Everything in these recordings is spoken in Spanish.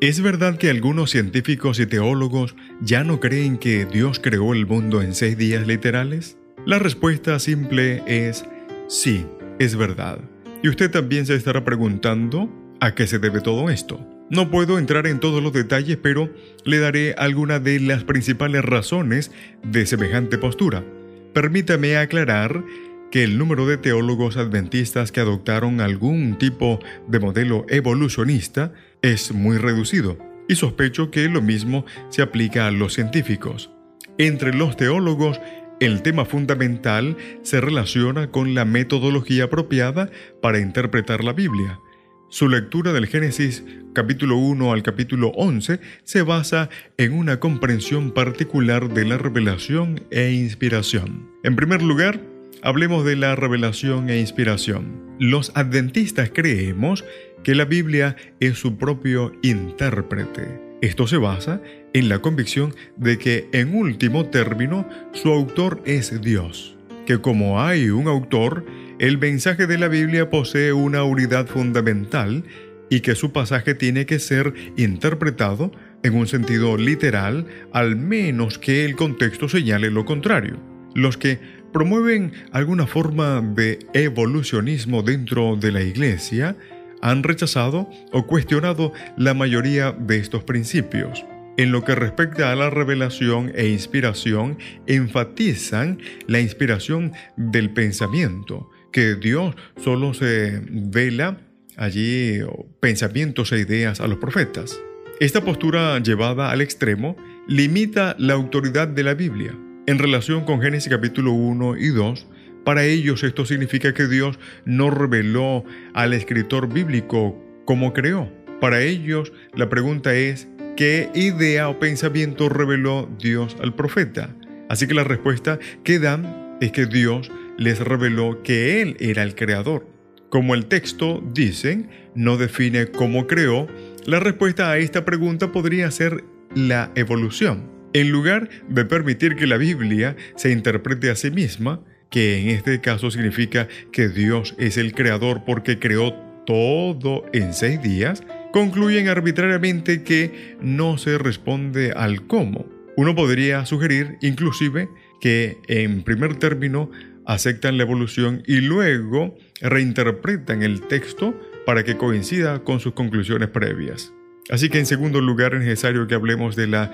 ¿Es verdad que algunos científicos y teólogos ya no creen que Dios creó el mundo en seis días literales? La respuesta simple es sí, es verdad. Y usted también se estará preguntando a qué se debe todo esto. No puedo entrar en todos los detalles, pero le daré algunas de las principales razones de semejante postura. Permítame aclarar que el número de teólogos adventistas que adoptaron algún tipo de modelo evolucionista es muy reducido, y sospecho que lo mismo se aplica a los científicos. Entre los teólogos, el tema fundamental se relaciona con la metodología apropiada para interpretar la Biblia. Su lectura del Génesis capítulo 1 al capítulo 11 se basa en una comprensión particular de la revelación e inspiración. En primer lugar, Hablemos de la revelación e inspiración. Los adventistas creemos que la Biblia es su propio intérprete. Esto se basa en la convicción de que en último término su autor es Dios, que como hay un autor, el mensaje de la Biblia posee una unidad fundamental y que su pasaje tiene que ser interpretado en un sentido literal, al menos que el contexto señale lo contrario. Los que promueven alguna forma de evolucionismo dentro de la Iglesia han rechazado o cuestionado la mayoría de estos principios. En lo que respecta a la revelación e inspiración, enfatizan la inspiración del pensamiento, que Dios solo se vela allí pensamientos e ideas a los profetas. Esta postura llevada al extremo limita la autoridad de la Biblia en relación con Génesis capítulo 1 y 2, para ellos esto significa que Dios no reveló al escritor bíblico como creó. Para ellos la pregunta es, ¿qué idea o pensamiento reveló Dios al profeta? Así que la respuesta que dan es que Dios les reveló que Él era el creador. Como el texto, dicen, no define cómo creó, la respuesta a esta pregunta podría ser la evolución. En lugar de permitir que la Biblia se interprete a sí misma, que en este caso significa que Dios es el creador porque creó todo en seis días, concluyen arbitrariamente que no se responde al cómo. Uno podría sugerir inclusive que en primer término aceptan la evolución y luego reinterpretan el texto para que coincida con sus conclusiones previas. Así que en segundo lugar es necesario que hablemos de la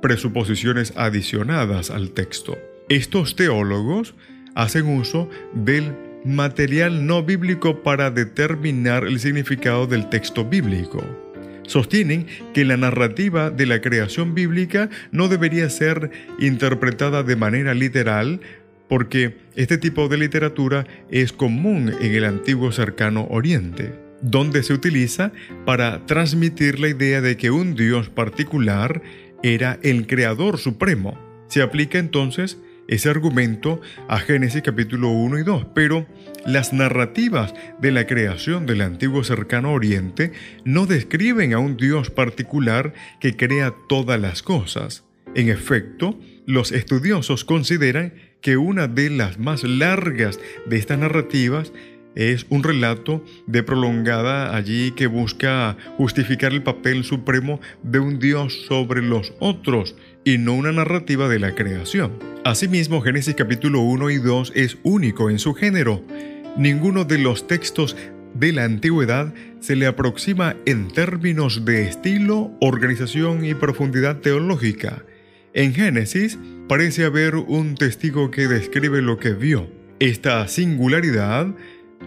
presuposiciones adicionadas al texto. Estos teólogos hacen uso del material no bíblico para determinar el significado del texto bíblico. Sostienen que la narrativa de la creación bíblica no debería ser interpretada de manera literal porque este tipo de literatura es común en el antiguo cercano oriente, donde se utiliza para transmitir la idea de que un Dios particular era el creador supremo. Se aplica entonces ese argumento a Génesis capítulo 1 y 2, pero las narrativas de la creación del antiguo cercano oriente no describen a un Dios particular que crea todas las cosas. En efecto, los estudiosos consideran que una de las más largas de estas narrativas es un relato de prolongada allí que busca justificar el papel supremo de un Dios sobre los otros y no una narrativa de la creación. Asimismo, Génesis capítulo 1 y 2 es único en su género. Ninguno de los textos de la antigüedad se le aproxima en términos de estilo, organización y profundidad teológica. En Génesis parece haber un testigo que describe lo que vio. Esta singularidad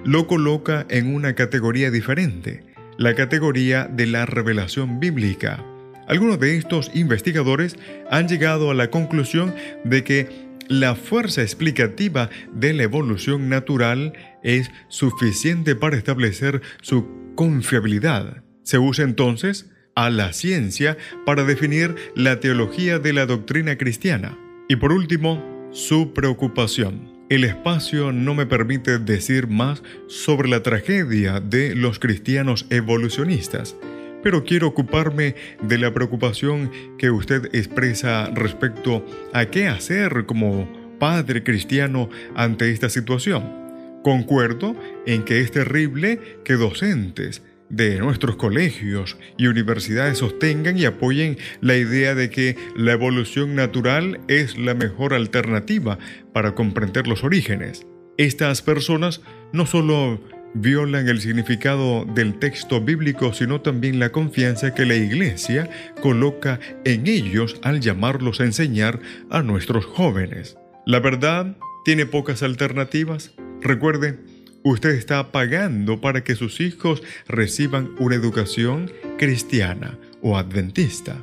lo coloca en una categoría diferente, la categoría de la revelación bíblica. Algunos de estos investigadores han llegado a la conclusión de que la fuerza explicativa de la evolución natural es suficiente para establecer su confiabilidad. Se usa entonces a la ciencia para definir la teología de la doctrina cristiana. Y por último, su preocupación. El espacio no me permite decir más sobre la tragedia de los cristianos evolucionistas, pero quiero ocuparme de la preocupación que usted expresa respecto a qué hacer como padre cristiano ante esta situación. Concuerdo en que es terrible que docentes de nuestros colegios y universidades sostengan y apoyen la idea de que la evolución natural es la mejor alternativa para comprender los orígenes. Estas personas no solo violan el significado del texto bíblico, sino también la confianza que la Iglesia coloca en ellos al llamarlos a enseñar a nuestros jóvenes. La verdad tiene pocas alternativas. Recuerde, usted está pagando para que sus hijos reciban una educación cristiana o adventista.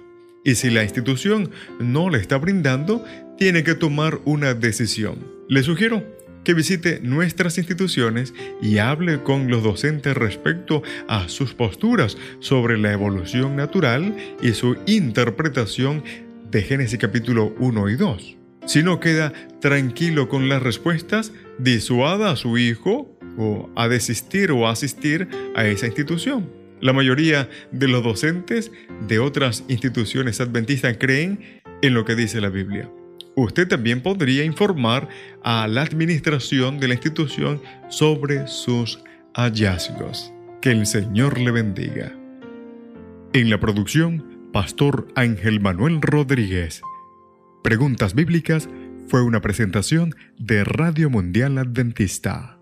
Y si la institución no le está brindando, tiene que tomar una decisión. Le sugiero que visite nuestras instituciones y hable con los docentes respecto a sus posturas sobre la evolución natural y su interpretación de Génesis capítulo 1 y 2. Si no queda tranquilo con las respuestas, disuada a su hijo a desistir o asistir a esa institución. La mayoría de los docentes de otras instituciones adventistas creen en lo que dice la Biblia. Usted también podría informar a la administración de la institución sobre sus hallazgos. Que el Señor le bendiga. En la producción, Pastor Ángel Manuel Rodríguez. Preguntas Bíblicas fue una presentación de Radio Mundial Adventista.